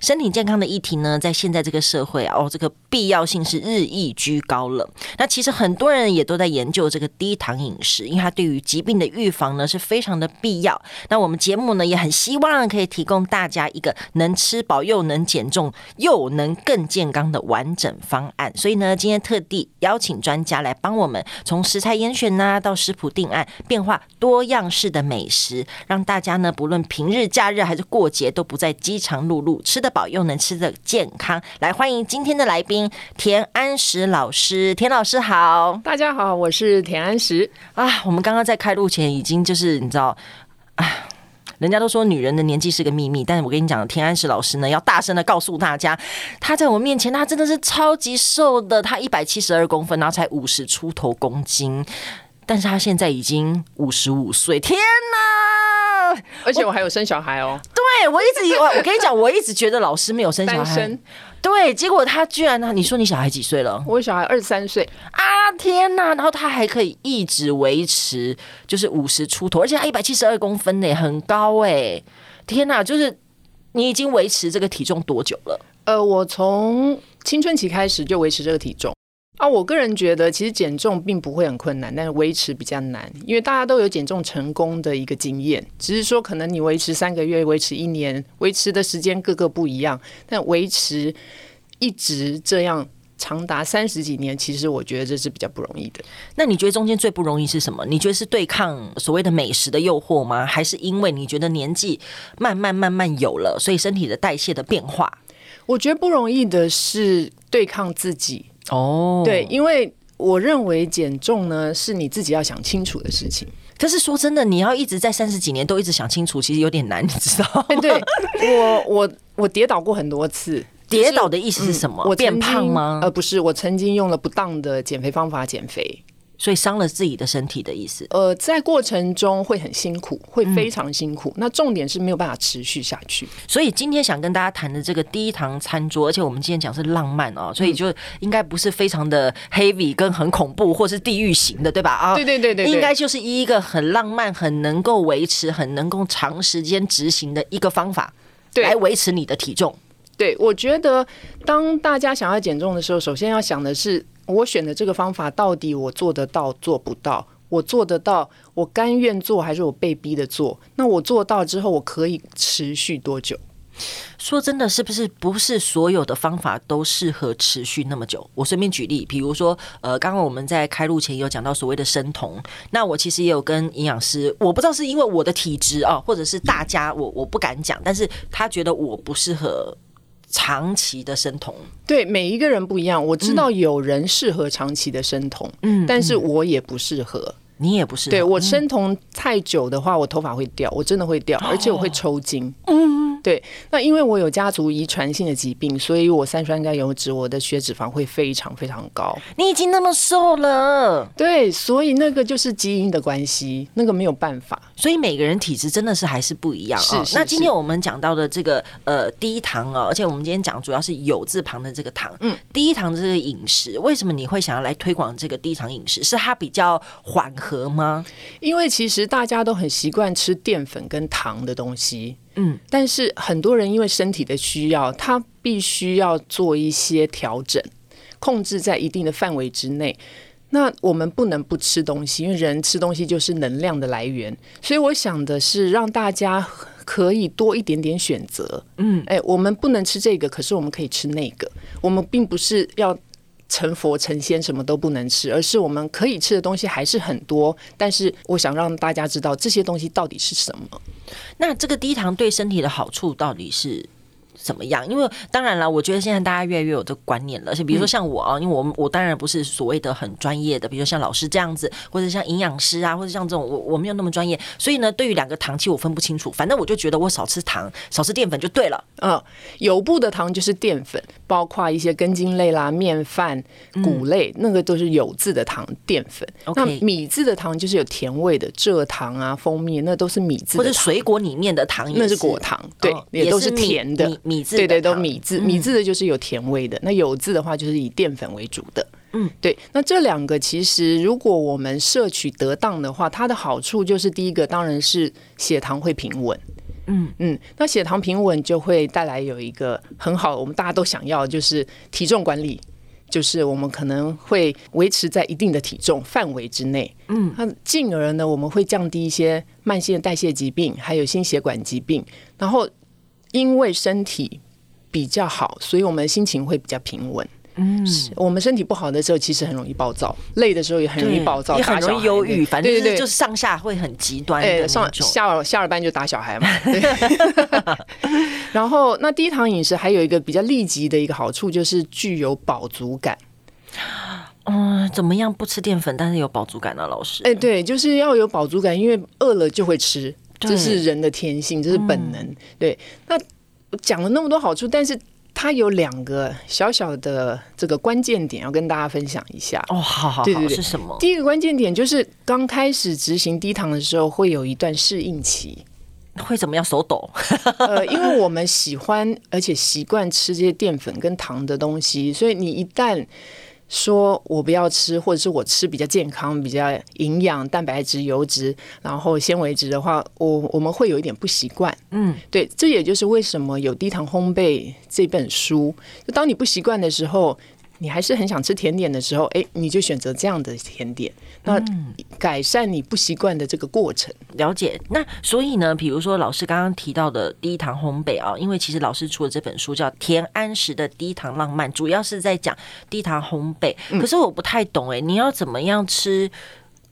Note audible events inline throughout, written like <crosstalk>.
身体健康的议题呢，在现在这个社会啊哦，这个必要性是日益居高了。那其实很多人也都在研究这个低糖饮食，因为它对于疾病的预防呢是非常的必要。那我们节目呢也很希望可以提供大家一个能吃饱又能减重又能更健康的完整方案。所以呢，今天特地邀请专家来帮我们从食材严选呐到食谱定案，变化多样式的美食，让大家呢不论平日、假日还是过节，都不再饥肠辘辘。吃得饱又能吃得健康，来欢迎今天的来宾田安石老师。田老师好，大家好，我是田安石啊。我们刚刚在开录前已经就是你知道，啊，人家都说女人的年纪是个秘密，但是我跟你讲，田安石老师呢要大声的告诉大家，他在我面前，他真的是超级瘦的，他一百七十二公分，然后才五十出头公斤，但是他现在已经五十五岁，天哪！<laughs> 而且我还有生小孩哦。对，我一直以为，我跟你讲，我一直觉得老师没有生小孩。对，结果他居然呢？你说你小孩几岁了？我小孩二十三岁啊！天哪！然后他还可以一直维持，就是五十出头，而且他一百七十二公分呢，很高哎！天哪！就是你已经维持这个体重多久了？呃，我从青春期开始就维持这个体重。啊，我个人觉得其实减重并不会很困难，但是维持比较难，因为大家都有减重成功的一个经验，只是说可能你维持三个月、维持一年、维持的时间各个不一样，但维持一直这样长达三十几年，其实我觉得这是比较不容易的。那你觉得中间最不容易是什么？你觉得是对抗所谓的美食的诱惑吗？还是因为你觉得年纪慢慢慢慢有了，所以身体的代谢的变化？我觉得不容易的是对抗自己。哦，oh. 对，因为我认为减重呢是你自己要想清楚的事情。可是说真的，你要一直在三十几年都一直想清楚，其实有点难，你知道吗？对，我我我跌倒过很多次。跌倒的意思是什么？嗯、我变胖吗？呃，不是，我曾经用了不当的减肥方法减肥。所以伤了自己的身体的意思。呃，在过程中会很辛苦，会非常辛苦。嗯、那重点是没有办法持续下去。所以今天想跟大家谈的这个低糖餐桌，而且我们今天讲是浪漫哦，所以就应该不是非常的 heavy 跟很恐怖或是地狱型的，对吧？啊，对对对对，应该就是一个很浪漫、很能够维持、很能够长时间执行的一个方法，对，来维持你的体重。对，我觉得当大家想要减重的时候，首先要想的是。我选的这个方法到底我做得到做不到？我做得到，我甘愿做还是我被逼的做？那我做到之后，我可以持续多久？说真的，是不是不是所有的方法都适合持续那么久？我顺便举例，比如说，呃，刚刚我们在开录前有讲到所谓的生酮，那我其实也有跟营养师，我不知道是因为我的体质啊，或者是大家我我不敢讲，但是他觉得我不适合。长期的生酮，对每一个人不一样。我知道有人适合长期的生酮，嗯，但是我也不适合，你也不适合。对，我生酮太久的话，我头发会掉，我真的会掉，<gasps> 而且我会抽筋。嗯。对，那因为我有家族遗传性的疾病，所以我三酸甘油脂，我的血脂肪会非常非常高。你已经那么瘦了，对，所以那个就是基因的关系，那个没有办法。所以每个人体质真的是还是不一样啊。是，那今天我们讲到的这个呃低糖啊，而且我们今天讲主要是有字旁的这个糖，嗯，低糖的这个饮食，为什么你会想要来推广这个低糖饮食？是它比较缓和吗？因为其实大家都很习惯吃淀粉跟糖的东西。嗯，但是很多人因为身体的需要，他必须要做一些调整，控制在一定的范围之内。那我们不能不吃东西，因为人吃东西就是能量的来源。所以我想的是让大家可以多一点点选择。嗯，哎，我们不能吃这个，可是我们可以吃那个。我们并不是要。成佛成仙什么都不能吃，而是我们可以吃的东西还是很多。但是我想让大家知道这些东西到底是什么。那这个低糖对身体的好处到底是怎么样？因为当然了，我觉得现在大家越来越有这个观念了。而且比如说像我啊，因为我我当然不是所谓的很专业的，比如说像老师这样子，或者像营养师啊，或者像这种我我没有那么专业，所以呢，对于两个糖其实我分不清楚。反正我就觉得我少吃糖，少吃淀粉就对了。嗯，有布的糖就是淀粉，包括一些根茎类啦、面饭、谷类，嗯、那个都是有字的糖淀粉。那米字的糖就是有甜味的，蔗糖啊、蜂蜜，那都是米字的糖。或者水果里面的糖也是，那是果糖，对，哦、也都是甜的。米，米字对对，都米字，米字的就是有甜味的。嗯、那有字的话，就是以淀粉为主的。嗯，对。那这两个其实，如果我们摄取得当的话，它的好处就是第一个，当然是血糖会平稳。嗯嗯，那血糖平稳就会带来有一个很好，我们大家都想要，就是体重管理，就是我们可能会维持在一定的体重范围之内。嗯，那进而呢，我们会降低一些慢性代谢疾病，还有心血管疾病。然后因为身体比较好，所以我们心情会比较平稳。嗯，我们身体不好的时候，其实很容易暴躁；累的时候也很容易暴躁，也很容易忧郁。反正就是就是上下会很极端。哎，上下下了班就打小孩嘛。<laughs> <laughs> 然后，那低糖饮食还有一个比较立即的一个好处，就是具有饱足感。嗯，怎么样不吃淀粉，但是有饱足感呢？老师，哎，对，就是要有饱足感，因为饿了就会吃，这是人的天性，这是本能。对，那讲了那么多好处，但是。它有两个小小的这个关键点要跟大家分享一下哦，好好好，对对对，是什么？第一个关键点就是刚开始执行低糖的时候，会有一段适应期，会怎么样？手抖？呃，<laughs> 因为我们喜欢而且习惯吃这些淀粉跟糖的东西，所以你一旦说我不要吃，或者是我吃比较健康、比较营养、蛋白质、油脂，然后纤维质的话，我我们会有一点不习惯。嗯，对，这也就是为什么有低糖烘焙这本书。就当你不习惯的时候。你还是很想吃甜点的时候，哎，你就选择这样的甜点，那改善你不习惯的这个过程。嗯，了解。那所以呢，比如说老师刚刚提到的低糖烘焙啊，因为其实老师出的这本书叫《田安石的低糖浪漫》，主要是在讲低糖烘焙。可是我不太懂哎，你要怎么样吃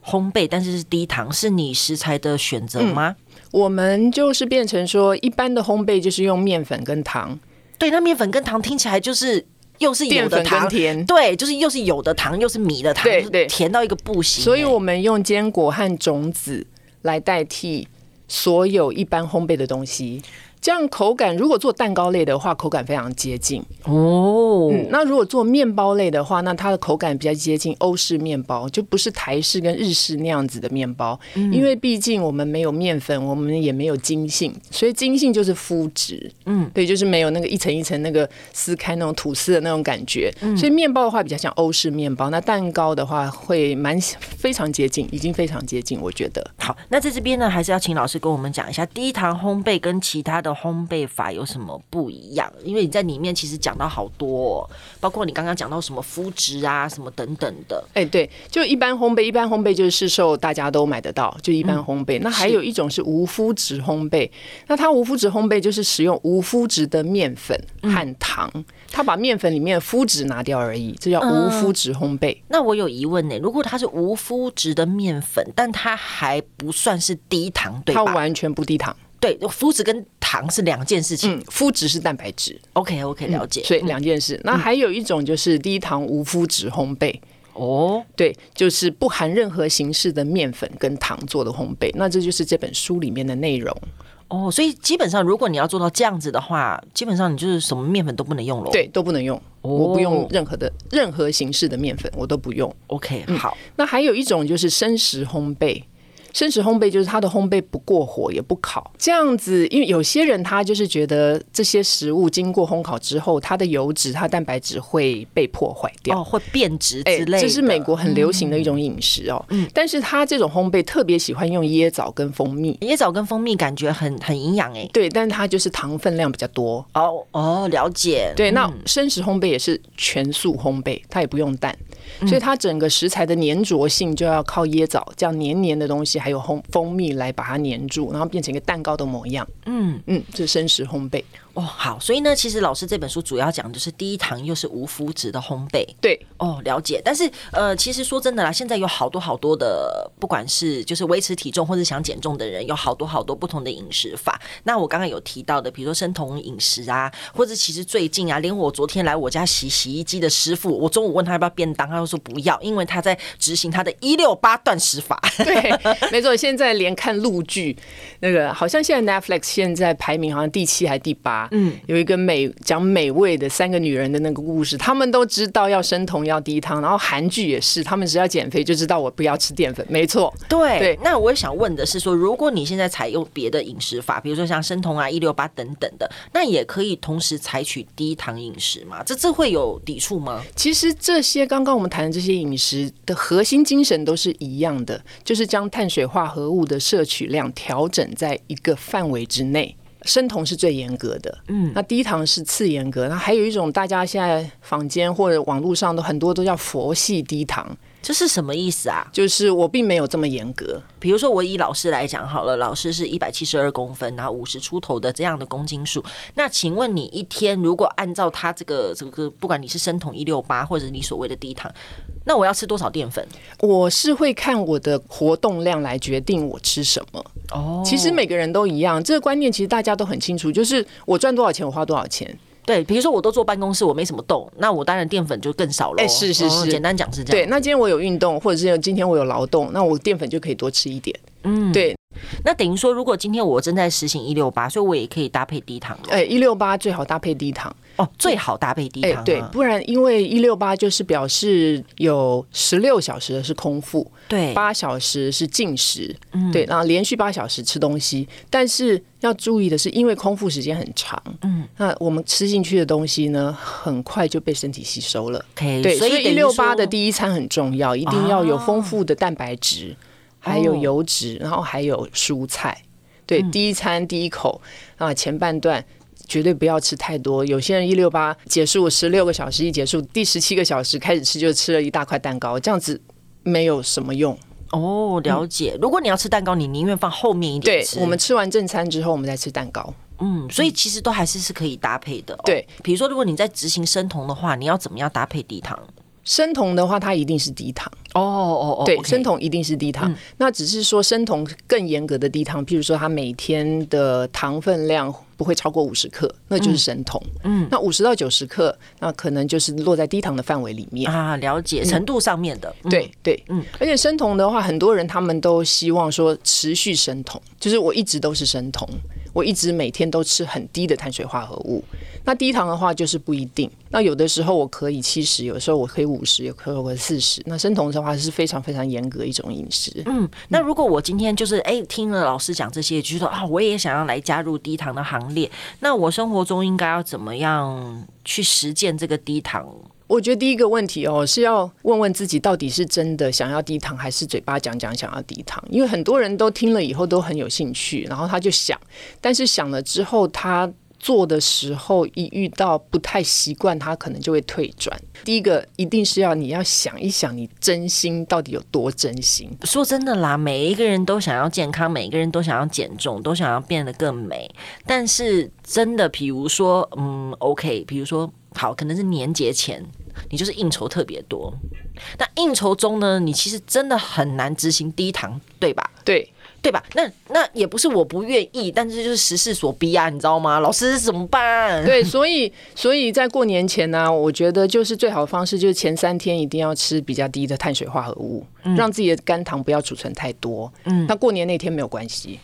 烘焙，但是是低糖，是你食材的选择吗？嗯，我们就是变成说，一般的烘焙就是用面粉跟糖。对，那面粉跟糖听起来就是。又是有的糖，甜，对，就是又是有的糖，又是米的糖，对对，甜到一个不行。所以我们用坚果和种子来代替所有一般烘焙的东西。这样口感，如果做蛋糕类的话，口感非常接近哦、嗯。那如果做面包类的话，那它的口感比较接近欧式面包，就不是台式跟日式那样子的面包。嗯、因为毕竟我们没有面粉，我们也没有筋性，所以筋性就是麸质。嗯，对，就是没有那个一层一层那个撕开那种吐司的那种感觉。嗯、所以面包的话比较像欧式面包，那蛋糕的话会蛮非常接近，已经非常接近，我觉得。好，那在这边呢，还是要请老师跟我们讲一下低糖烘焙跟其他的。烘焙法有什么不一样？因为你在里面其实讲到好多，哦，包括你刚刚讲到什么肤质啊，什么等等的。哎，对，就一般烘焙，一般烘焙就是市售大家都买得到，就一般烘焙。嗯、那还有一种是无麸质烘焙，那它无麸质烘焙就是使用无麸质的面粉和糖，嗯、它把面粉里面的麸质拿掉而已，这叫无麸质烘焙。嗯、那我有疑问呢，如果它是无麸质的面粉，但它还不算是低糖，对吧？它完全不低糖。对，麸质跟糖是两件事情。嗯，麸质是蛋白质。OK OK，了解。嗯、所以两件事。嗯、那还有一种就是低糖无麸质烘焙。哦，对，就是不含任何形式的面粉跟糖做的烘焙。那这就是这本书里面的内容。哦，所以基本上如果你要做到这样子的话，基本上你就是什么面粉都不能用了。对，都不能用。哦、我不用任何的任何形式的面粉，我都不用。OK，好、嗯。那还有一种就是生食烘焙。生食烘焙就是它的烘焙不过火也不烤，这样子，因为有些人他就是觉得这些食物经过烘烤之后，它的油脂、它蛋白质会被破坏掉，哦，会变质之类的。这是美国很流行的一种饮食哦。嗯，但是它这种烘焙特别喜欢用椰枣跟蜂蜜，椰枣跟蜂蜜感觉很很营养哎。对，但是它就是糖分量比较多。哦哦，了解。对，那生食烘焙也是全素烘焙，它也不用蛋，所以它整个食材的粘着性就要靠椰枣这样黏黏的东西。还有烘蜂蜜来把它黏住，然后变成一个蛋糕的模样。嗯嗯，这是生食烘焙。哦，好，所以呢，其实老师这本书主要讲的是第一堂又是无麸质的烘焙。对，哦，了解。但是呃，其实说真的啦，现在有好多好多的，不管是就是维持体重或者想减重的人，有好多好多不同的饮食法。那我刚刚有提到的，比如说生酮饮食啊，或者其实最近啊，连我昨天来我家洗洗衣机的师傅，我中午问他要不要便当，他又说不要，因为他在执行他的一六八断食法。<laughs> 对，没错。现在连看陆剧，那个好像现在 Netflix 现在排名好像第七还是第八。嗯，有一个美讲美味的三个女人的那个故事，他们都知道要生酮要低糖，然后韩剧也是，他们只要减肥就知道我不要吃淀粉，没错。对对，那我也想问的是说，如果你现在采用别的饮食法，比如说像生酮啊、一六八等等的，那也可以同时采取低糖饮食吗？这这会有抵触吗？其实这些刚刚我们谈的这些饮食的核心精神都是一样的，就是将碳水化合物的摄取量调整在一个范围之内。生酮是最严格的，嗯，那低糖是次严格。那还有一种，大家现在坊间或者网络上都很多都叫佛系低糖，这是什么意思啊？就是我并没有这么严格。比如说，我以老师来讲好了，老师是一百七十二公分，然后五十出头的这样的公斤数。那请问你一天如果按照他这个这个，不管你是生酮一六八，或者你所谓的低糖，那我要吃多少淀粉？我是会看我的活动量来决定我吃什么。哦，其实每个人都一样，这个观念其实大家都很清楚，就是我赚多少钱，我花多少钱。对，比如说我都坐办公室，我没什么动，那我当然淀粉就更少了。哎，是是是，简单讲是这样。对，那今天我有运动，或者是今天我有劳动，那我淀粉就可以多吃一点。嗯，对。那等于说，如果今天我正在实行一六八，所以我也可以搭配低糖。哎，一六八最好搭配低糖哦，最好搭配低糖。哎，对，不然因为一六八就是表示有十六小时的是空腹，对，八小时是进食，嗯，对，然后连续八小时吃东西。但是要注意的是，因为空腹时间很长，嗯，那我们吃进去的东西呢，很快就被身体吸收了。Okay, 对，所以一六八的第一餐很重要，一定要有丰富的蛋白质。还有油脂，然后还有蔬菜。对，第一餐第一口啊，前半段绝对不要吃太多。有些人一六八结束十六个小时一结束，第十七个小时开始吃就吃了一大块蛋糕，这样子没有什么用。哦，了解。如果你要吃蛋糕，你宁愿放后面一点吃。对，我们吃完正餐之后，我们再吃蛋糕。嗯，所以其实都还是是可以搭配的。对，比如说如果你在执行生酮的话，你要怎么样搭配低糖？生酮的话，它一定是低糖哦哦哦，对，生酮一定是低糖。那只是说生酮更严格的低糖，譬如说它每天的糖分量不会超过五十克，那就是生酮。嗯，那五十到九十克，那可能就是落在低糖的范围里面啊。了解程度上面的，对对，嗯。而且生酮的话，很多人他们都希望说持续生酮，就是我一直都是生酮。我一直每天都吃很低的碳水化合物，那低糖的话就是不一定。那有的时候我可以七十，有时候我可以五十，有可能四十。那生酮的话是非常非常严格一种饮食。嗯，那如果我今天就是哎听了老师讲这些，就是说啊，我也想要来加入低糖的行列，那我生活中应该要怎么样去实践这个低糖？我觉得第一个问题哦，是要问问自己，到底是真的想要低糖，还是嘴巴讲讲想要低糖？因为很多人都听了以后都很有兴趣，然后他就想，但是想了之后，他做的时候一遇到不太习惯，他可能就会退转。第一个一定是要你要想一想，你真心到底有多真心？说真的啦，每一个人都想要健康，每一个人都想要减重，都想要变得更美。但是真的，比如说，嗯，OK，比如说，好，可能是年节前。你就是应酬特别多，那应酬中呢，你其实真的很难执行低糖，对吧？对，对吧？那那也不是我不愿意，但是就是时势所逼啊，你知道吗？老师怎么办？对，所以所以在过年前呢、啊，我觉得就是最好的方式就是前三天一定要吃比较低的碳水化合物，嗯、让自己的肝糖不要储存太多。嗯，那过年那天没有关系。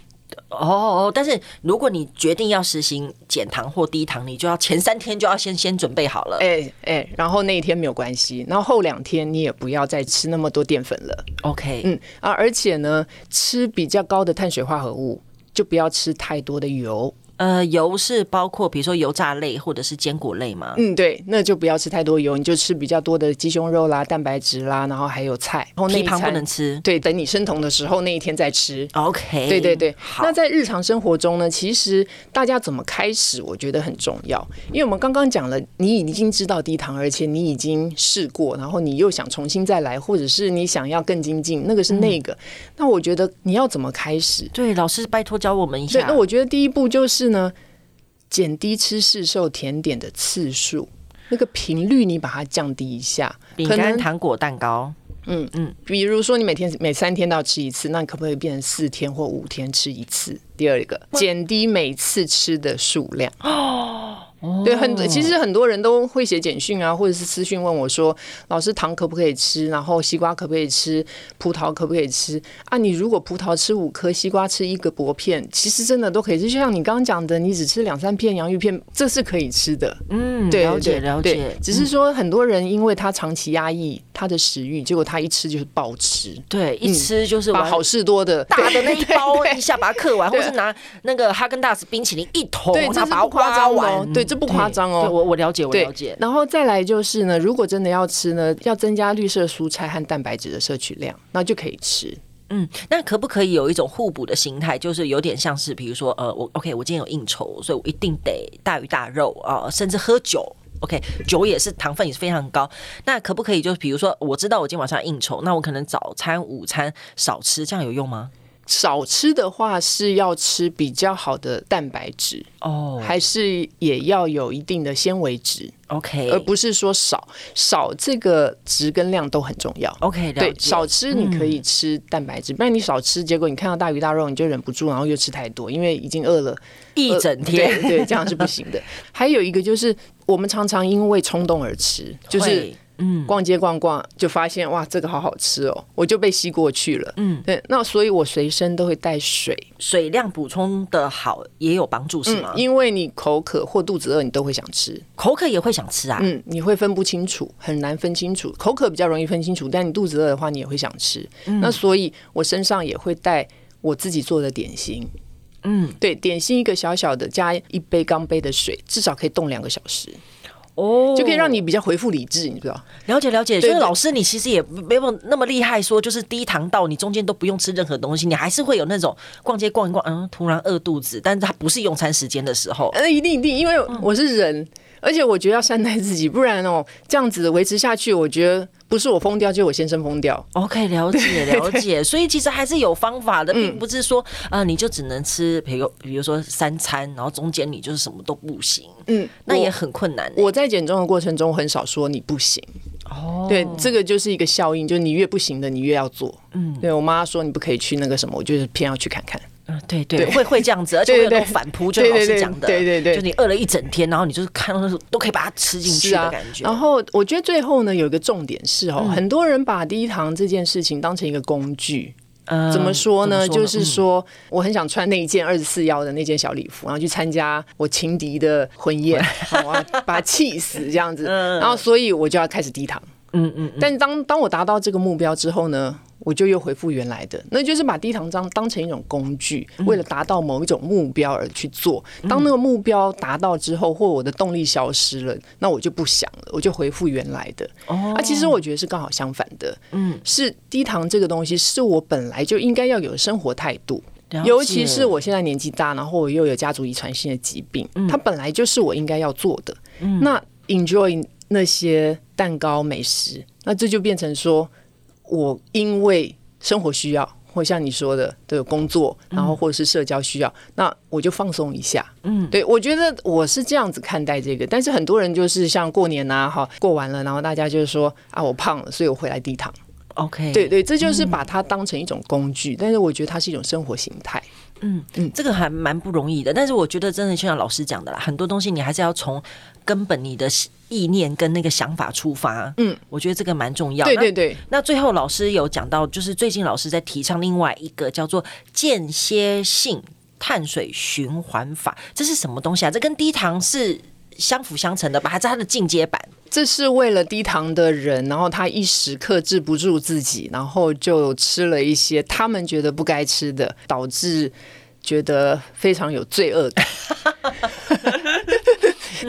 哦哦，但是如果你决定要实行减糖或低糖，你就要前三天就要先先准备好了。哎哎、欸欸，然后那一天没有关系，然后后两天你也不要再吃那么多淀粉了。OK，嗯啊，而且呢，吃比较高的碳水化合物，就不要吃太多的油。呃，油是包括比如说油炸类或者是坚果类吗？嗯，对，那就不要吃太多油，你就吃比较多的鸡胸肉啦、蛋白质啦，然后还有菜。然后那一餐不能吃。对，等你生酮的时候那一天再吃。OK。对对对。好。那在日常生活中呢，其实大家怎么开始，我觉得很重要。因为我们刚刚讲了，你已经知道低糖，而且你已经试过，然后你又想重新再来，或者是你想要更精进，那个是那个。嗯、那我觉得你要怎么开始？对，老师拜托教我们一下。对，那我觉得第一步就是呢。减低吃市售甜点的次数，那个频率你把它降低一下。饼干、糖果、蛋糕，嗯嗯，比如说你每天每三天都要吃一次，那你可不可以变成四天或五天吃一次？第二个，减低每次吃的数量。哦。<laughs> 对，很其实很多人都会写简讯啊，或者是私讯问我说：“老师，糖可不可以吃？然后西瓜可不可以吃？葡萄可不可以吃？”啊，你如果葡萄吃五颗，西瓜吃一个薄片，其实真的都可以吃。就像你刚刚讲的，你只吃两三片洋芋片，这是可以吃的。嗯，了解了解。只是说很多人因为他长期压抑他的食欲，结果他一吃就是暴吃。对，一吃就是把好事多的大的那一包 <laughs> 一下把它嗑完，或是拿那个哈根达斯冰淇淋一桶，他把它刮完。对，这不夸张哦。我我了解，我了解。然后再来就是呢，如果真的要吃呢，要增加绿色蔬菜和蛋白质的摄取量，那就可以吃。嗯，那可不可以有一种互补的心态，就是有点像是，比如说，呃，我 OK，我今天有应酬，所以我一定得大鱼大肉啊，呃，甚至喝酒。OK，酒也是糖分也是非常高。那可不可以就是比如说，我知道我今天晚上应酬，那我可能早餐、午餐少吃，这样有用吗？少吃的话是要吃比较好的蛋白质哦，oh. 还是也要有一定的纤维质？OK，而不是说少少这个值跟量都很重要。OK，对，少吃你可以吃蛋白质，不然你少吃，结果你看到大鱼大肉你就忍不住，然后又吃太多，因为已经饿了一整天，对，对，这样是不行的。<laughs> 还有一个就是我们常常因为冲动而吃，就是。嗯，逛街逛逛就发现哇，这个好好吃哦，我就被吸过去了。嗯，对，那所以我随身都会带水，水量补充的好也有帮助是吗？嗯，因为你口渴或肚子饿，你都会想吃，口渴也会想吃啊。嗯，你会分不清楚，很难分清楚。口渴比较容易分清楚，但你肚子饿的话，你也会想吃。嗯，那所以我身上也会带我自己做的点心。嗯，对，点心一个小小的，加一杯钢杯的水，至少可以冻两个小时。哦，就可以让你比较回复理智，你知道？了解了解。所以老师，你其实也没有那么厉害，说就是低糖到你中间都不用吃任何东西，你还是会有那种逛街逛一逛，嗯，突然饿肚子，但是它不是用餐时间的时候。呃，一定一定，因为我是人，嗯、而且我觉得要善待自己，不然哦，这样子维持下去，我觉得。不是我疯掉，就是我先生疯掉。OK，了解了解，<laughs> 所以其实还是有方法的，并不是说啊、嗯呃，你就只能吃，比如比如说三餐，然后中间你就是什么都不行。嗯，那也很困难、欸。我在减重的过程中很少说你不行。哦，对，这个就是一个效应，就是你越不行的，你越要做。嗯，对我妈说你不可以去那个什么，我就是偏要去看看。嗯，对对，对会会这样子，而且会有那种反扑，就老师讲的，对对对，就你饿了一整天，然后你就是看到那种都可以把它吃进去的感觉。然后我觉得最后呢，有一个重点是哦，很多人把低糖这件事情当成一个工具。嗯，怎么说呢？就是说，我很想穿那一件二十四幺的那件小礼服，然后去参加我情敌的婚宴，<laughs> 好啊把他气死这样子。然后，所以我就要开始低糖。嗯嗯。但是当当我达到这个目标之后呢？我就又回复原来的，那就是把低糖当当成一种工具，为了达到某一种目标而去做。当那个目标达到之后，或我的动力消失了，那我就不想了，我就回复原来的。哦，啊，其实我觉得是刚好相反的。嗯，是低糖这个东西是我本来就应该要有的生活态度，尤其是我现在年纪大，然后我又有家族遗传性的疾病，它本来就是我应该要做的。那 enjoy 那些蛋糕美食，那这就变成说。我因为生活需要，或像你说的，的工作，然后或者是社交需要，嗯、那我就放松一下。嗯，对，我觉得我是这样子看待这个。但是很多人就是像过年啊，哈，过完了，然后大家就是说啊，我胖了，所以我回来低糖。OK，对对，这就是把它当成一种工具，嗯、但是我觉得它是一种生活形态。嗯嗯，这个还蛮不容易的。但是我觉得真的就像老师讲的啦，很多东西你还是要从根本你的意念跟那个想法出发。嗯，我觉得这个蛮重要。对对对。那，那最后老师有讲到，就是最近老师在提倡另外一个叫做间歇性碳水循环法，这是什么东西啊？这跟低糖是相辅相成的吧？还是它的进阶版？这是为了低糖的人，然后他一时克制不住自己，然后就吃了一些他们觉得不该吃的，导致觉得非常有罪恶感。<laughs>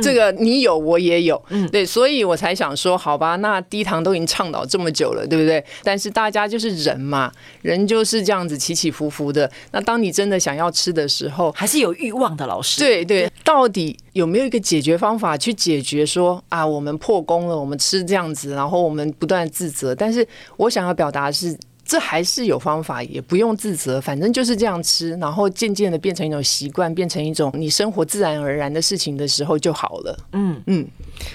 这个你有，我也有，嗯，对，所以我才想说，好吧，那低糖都已经倡导这么久了，对不对？但是大家就是人嘛，人就是这样子起起伏伏的。那当你真的想要吃的时候，还是有欲望的。老师，对对，到底有没有一个解决方法去解决说啊，我们破功了，我们吃这样子，然后我们不断自责。但是我想要表达的是。这还是有方法，也不用自责，反正就是这样吃，然后渐渐的变成一种习惯，变成一种你生活自然而然的事情的时候就好了。嗯嗯，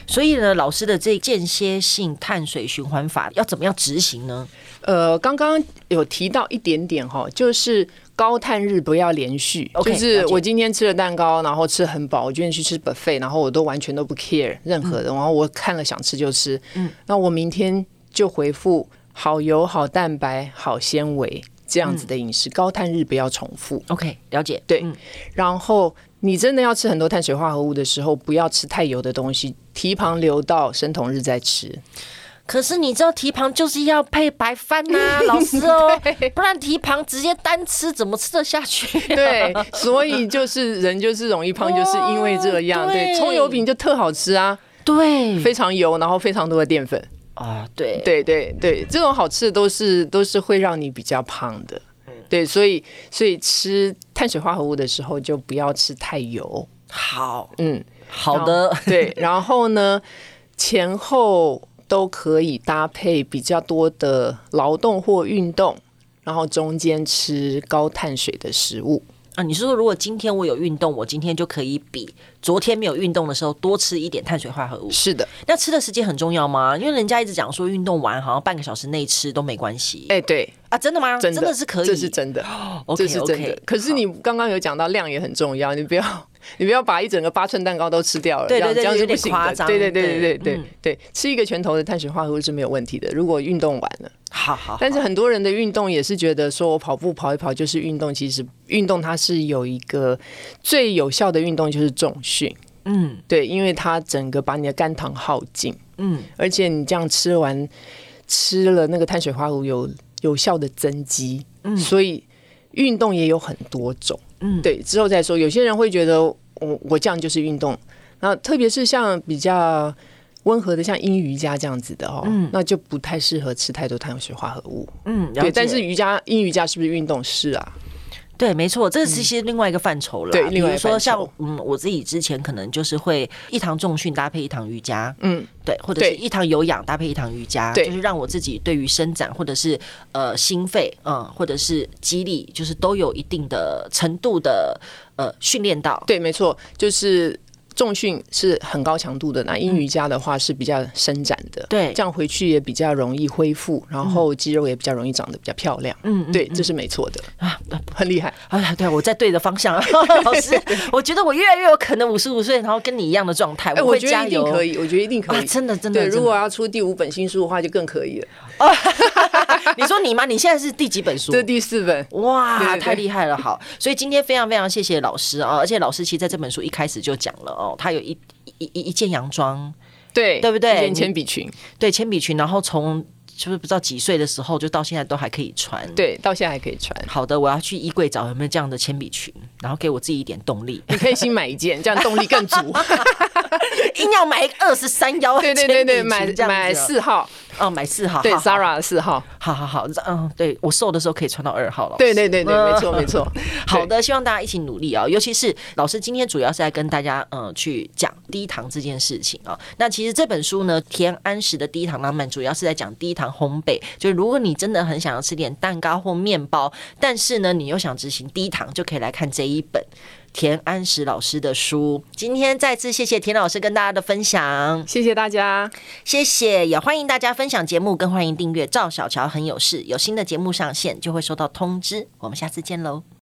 所以呢，老师的这间歇性碳水循环法要怎么样执行呢？呃，刚刚有提到一点点哈，就是高碳日不要连续，okay, 就是我今天吃了蛋糕，然后吃很饱，我今天去吃 buffet，然后我都完全都不 care 任何的，嗯、然后我看了想吃就吃，嗯，那我明天就回复。好油、好蛋白、好纤维，这样子的饮食，嗯、高碳日不要重复。OK，了解。对，嗯、然后你真的要吃很多碳水化合物的时候，不要吃太油的东西，提旁留到生酮日再吃。可是你知道提旁就是要配白饭呐、啊，<laughs> 老师哦，不然提旁直接单吃怎么吃得下去、啊？对，<laughs> 所以就是人就是容易胖，就是因为这样。对，葱油饼就特好吃啊，对，非常油，然后非常多的淀粉。啊，对。对对对，这种好吃的都是都是会让你比较胖的，对，所以所以吃碳水化合物的时候就不要吃太油。好，嗯，好的，对，然后呢，前后都可以搭配比较多的劳动或运动，然后中间吃高碳水的食物。啊，你是说如果今天我有运动，我今天就可以比昨天没有运动的时候多吃一点碳水化合物？是的，那吃的时间很重要吗？因为人家一直讲说运动完好像半个小时内吃都没关系。哎，对啊，真的吗？真的，是可以，这是真的，这是真的。Okay, okay, 可是你刚刚有讲到量也很重要，你不要。你不要把一整个八寸蛋糕都吃掉了，对对对，这样，这样是不行的。对对对对对对对，吃一个拳头的碳水化合物是没有问题的。如果运动完了，好好。但是很多人的运动也是觉得说我跑步跑一跑就是运动，其实运动它是有一个最有效的运动就是重训。嗯，对，因为它整个把你的肝糖耗尽。嗯，而且你这样吃完吃了那个碳水化合物有有效的增肌。嗯，所以运动也有很多种。嗯，对，之后再说。有些人会觉得我我这样就是运动，那特别是像比较温和的，像阴瑜伽这样子的哦，嗯，那就不太适合吃太多碳水化合物。嗯，对。但是瑜伽阴瑜伽是不是运动？是啊。对，没错，这是其实另外一个范畴了。对，比如说像嗯，我自己之前可能就是会一堂重训搭配一堂瑜伽，嗯，对，或者是一堂有氧搭配一堂瑜伽，就是让我自己对于伸展或者是呃心肺，嗯，或者是肌力，就是都有一定的程度的呃训练到。对，没错，就是。重训是很高强度的，那阴瑜伽的话是比较伸展的，对，这样回去也比较容易恢复，然后肌肉也比较容易长得比较漂亮。嗯，对，这是没错的啊，很厉害啊！对，我在对的方向，<laughs> 老师，<laughs> 我觉得我越来越有可能五十五岁，然后跟你一样的状态。我会加油，我觉得一定可以，我觉得一定可以，真的真的。对，如果要出第五本新书的话，就更可以了。<laughs> 你说你吗？你现在是第几本书？这第四本。哇，太厉害了！好，所以今天非常非常谢谢老师啊，而且老师其实在这本书一开始就讲了。哦，他有一一一一件洋装，对对不对？一件铅笔裙，对铅笔裙，然后从就是不知道几岁的时候，就到现在都还可以穿，对，到现在还可以穿。好的，我要去衣柜找有没有这样的铅笔裙，然后给我自己一点动力。你可以新买一件，这样动力更足。<laughs> 硬要买二十三腰，对对对对，买买四号。哦，买四号，对，Zara 的四号，好好好，嗯，对我瘦的时候可以穿到二号了。对对对对，没错没错。<laughs> 好的，希望大家一起努力啊，尤其是老师今天主要是在跟大家嗯去讲低糖这件事情啊。那其实这本书呢，田安石的低糖浪漫主要是在讲低糖烘焙，就是如果你真的很想要吃点蛋糕或面包，但是呢你又想执行低糖，就可以来看这一本。田安石老师的书，今天再次谢谢田老师跟大家的分享，谢谢大家，谢谢，也欢迎大家分享节目，更欢迎订阅赵小乔很有事，有新的节目上线就会收到通知，我们下次见喽。